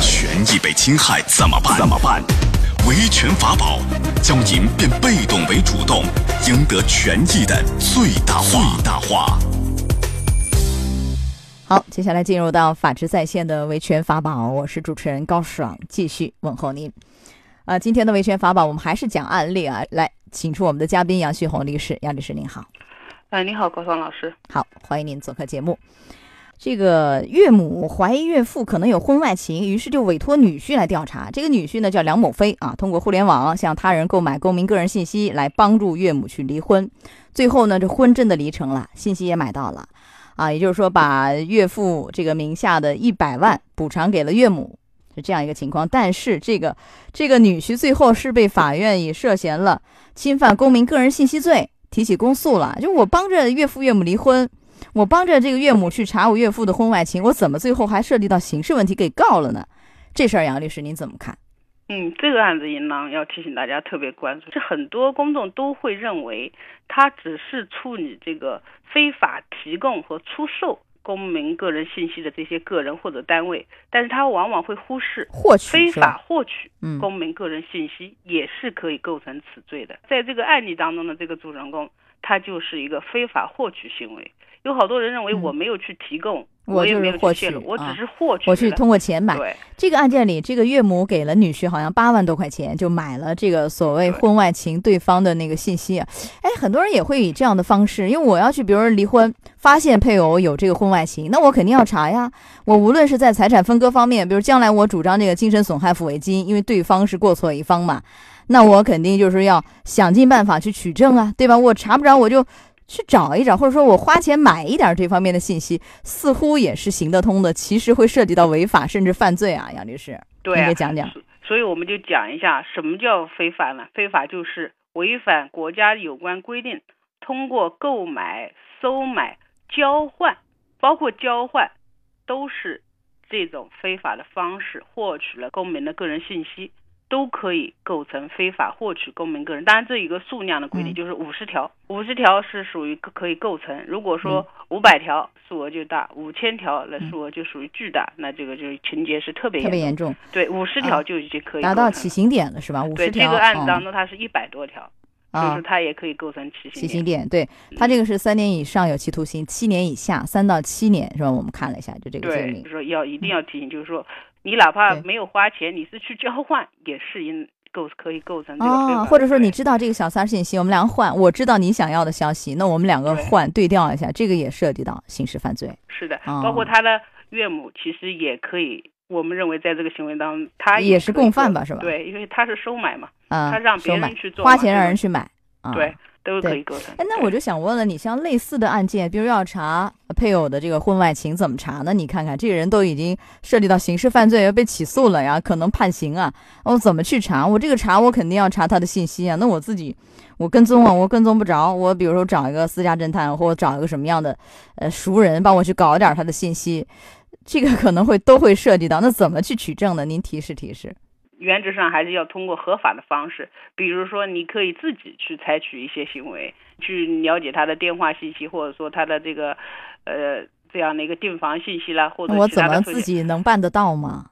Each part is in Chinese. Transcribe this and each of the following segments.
权益被侵害怎么办？怎么办？维权法宝，将您变被动为主动，赢得权益的最大化。最大化。好，接下来进入到法治在线的维权法宝，我是主持人高爽，继续问候您。啊，今天的维权法宝，我们还是讲案例啊，来，请出我们的嘉宾杨旭红律师，杨律师您好。哎，你好，高爽老师。好，欢迎您做客节目。这个岳母怀疑岳父可能有婚外情，于是就委托女婿来调查。这个女婿呢叫梁某飞啊，通过互联网向他人购买公民个人信息，来帮助岳母去离婚。最后呢，这婚真的离成了，信息也买到了。啊，也就是说，把岳父这个名下的一百万补偿给了岳母，是这样一个情况。但是，这个这个女婿最后是被法院以涉嫌了侵犯公民个人信息罪提起公诉了。就我帮着岳父岳母离婚，我帮着这个岳母去查我岳父的婚外情，我怎么最后还涉及到刑事问题给告了呢？这事儿，杨律师您怎么看？嗯，这个案子应当要提醒大家特别关注。这很多公众都会认为，他只是处理这个非法提供和出售公民个人信息的这些个人或者单位，但是他往往会忽视获取非法获取公民个人信息也是可以构成此罪的。在这个案例当中的这个主人公，他就是一个非法获取行为。有好多人认为我没有去提供。我就是获取，我只是获取，我去通过钱买。对这个案件里，这个岳母给了女婿好像八万多块钱，就买了这个所谓婚外情对方的那个信息。啊哎，很多人也会以这样的方式，因为我要去，比如说离婚，发现配偶有这个婚外情，那我肯定要查呀。我无论是在财产分割方面，比如将来我主张这个精神损害抚慰金，因为对方是过错一方嘛，那我肯定就是要想尽办法去取证啊，对吧？我查不着，我就。去找一找，或者说我花钱买一点这方面的信息，似乎也是行得通的。其实会涉及到违法甚至犯罪啊，杨律师，对，你讲讲。所以我们就讲一下什么叫非法呢？非法就是违反国家有关规定，通过购买、收买、交换，包括交换，都是这种非法的方式获取了公民的个人信息。都可以构成非法获取公民个人，当然这一个数量的规定就是五十条，五十条是属于可以构成。如果说五百条数额就大，五千条那数额就属于巨大，那这个就是情节是特别特别严重。对，五十条就已经可以达到起刑点了，是吧？五十条。对，这个案子当中它是一百多条，就是他也可以构成起刑。起刑点，对，他这个是三年以上有期徒刑，七年以下三到七年是吧？我们看了一下，就这个罪名。就是说要一定要提醒，就是说。你哪怕没有花钱，你是去交换，也是应构可以构成这个哦，或者说你知道这个小三信息，我们两个换，我知道你想要的消息，那我们两个换对调一下，这个也涉及到刑事犯罪。是的，包括他的岳母，其实也可以，我们认为在这个行为当中，他也是共犯吧，是吧？对，因为他是收买嘛，他让别人去做，花钱让人去买，对。都可以构成。哎，那我就想问了，你像类似的案件，比如要查配偶的这个婚外情，怎么查呢？你看看，这个人都已经涉及到刑事犯罪，要被起诉了呀，可能判刑啊。我怎么去查？我这个查，我肯定要查他的信息啊。那我自己，我跟踪啊，我跟踪不着。我比如说找一个私家侦探，或者找一个什么样的呃熟人，帮我去搞点他的信息，这个可能会都会涉及到。那怎么去取证呢？您提示提示。原则上还是要通过合法的方式，比如说你可以自己去采取一些行为，去了解他的电话信息，或者说他的这个，呃，这样的一个订房信息啦，或者我怎么自己能办得到吗？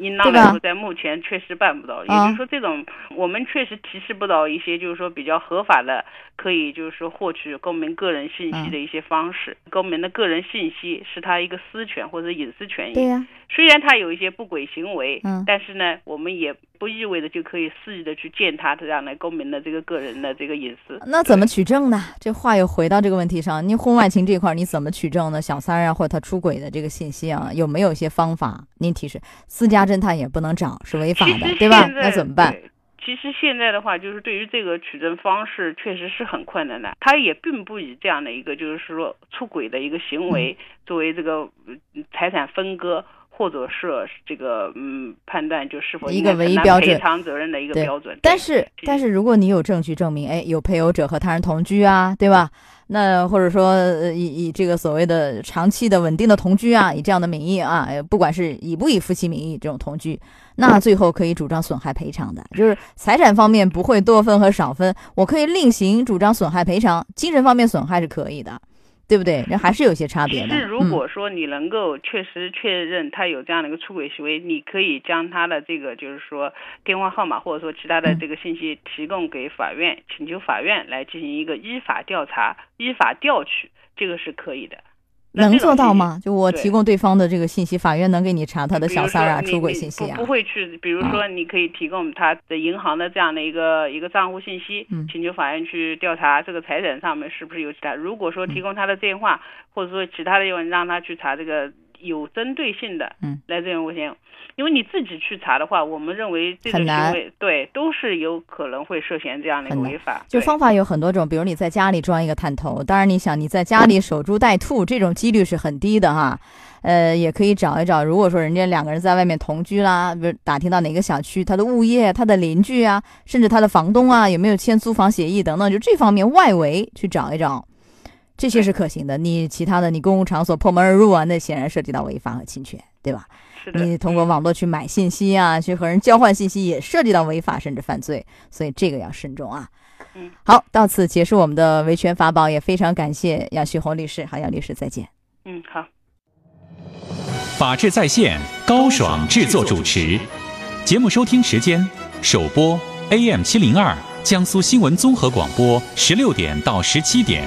对，应当来说，在目前确实办不到。也就是说，这种我们确实提示不到一些，就是说比较合法的，可以就是说获取公民个人信息的一些方式。公民的个人信息是他一个私权或者隐私权益。对呀。虽然他有一些不轨行为，嗯，但是呢，我们也不意味着就可以肆意的去践踏这样的公民的这个个人的这个隐私。那怎么取证呢？这话又回到这个问题上，你婚外情这块你怎么取证呢？小三啊，或者他出轨的这个信息啊，有没有一些方法？您提示，私家侦探也不能找，是违法的，对吧？那怎么办？其实现在的话，就是对于这个取证方式，确实是很困难的。他也并不以这样的一个，就是说出轨的一个行为作为这个财产分割。或者是这个嗯判断就是否一个唯一标准赔偿责任的一个标准，但是但是如果你有证据证明，哎，有配偶者和他人同居啊，对吧？那或者说以以这个所谓的长期的稳定的同居啊，以这样的名义啊，不管是以不以夫妻名义这种同居，那最后可以主张损害赔偿的，就是财产方面不会多分和少分，我可以另行主张损害赔偿，精神方面损害是可以的。对不对？那还是有些差别的。是，如果说你能够确实确认他有这样的一个出轨行为，你可以将他的这个就是说电话号码或者说其他的这个信息提供给法院，请求法院来进行一个依法调查、依法调取，这个是可以的。能做到吗？就我提供对方的这个信息，法院能给你查他的小三儿啊、出轨信息啊？不不会去，比如说你可以提供他的银行的这样的一个一个账户信息，请求法院去调查这个财产上面是不是有其他。如果说提供他的电话，或者说其他的用让他去查这个。有针对性的，嗯，来这种危险，因为你自己去查的话，我们认为这种行为对都是有可能会涉嫌这样的一个违法。就方法有很多种，比如你在家里装一个探头，当然你想你在家里守株待兔，这种几率是很低的哈。呃，也可以找一找，如果说人家两个人在外面同居啦，比如打听到哪个小区他的物业、他的邻居啊，甚至他的房东啊有没有签租房协议等等，就这方面外围去找一找。这些是可行的，你其他的，你公共场所破门而入啊，那显然涉及到违法和侵权，对吧？是的。你通过网络去买信息啊，去和人交换信息，也涉及到违法甚至犯罪，所以这个要慎重啊。嗯。好，到此结束我们的维权法宝，也非常感谢杨旭红律师，好，杨律师再见。嗯，好。法治在线，高爽制作主持，节目收听时间：首播 AM 七零二，江苏新闻综合广播，十六点到十七点。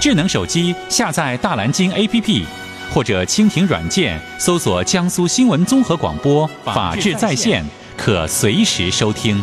智能手机下载大蓝鲸 APP，或者蜻蜓软件搜索江苏新闻综合广播法治在线，可随时收听。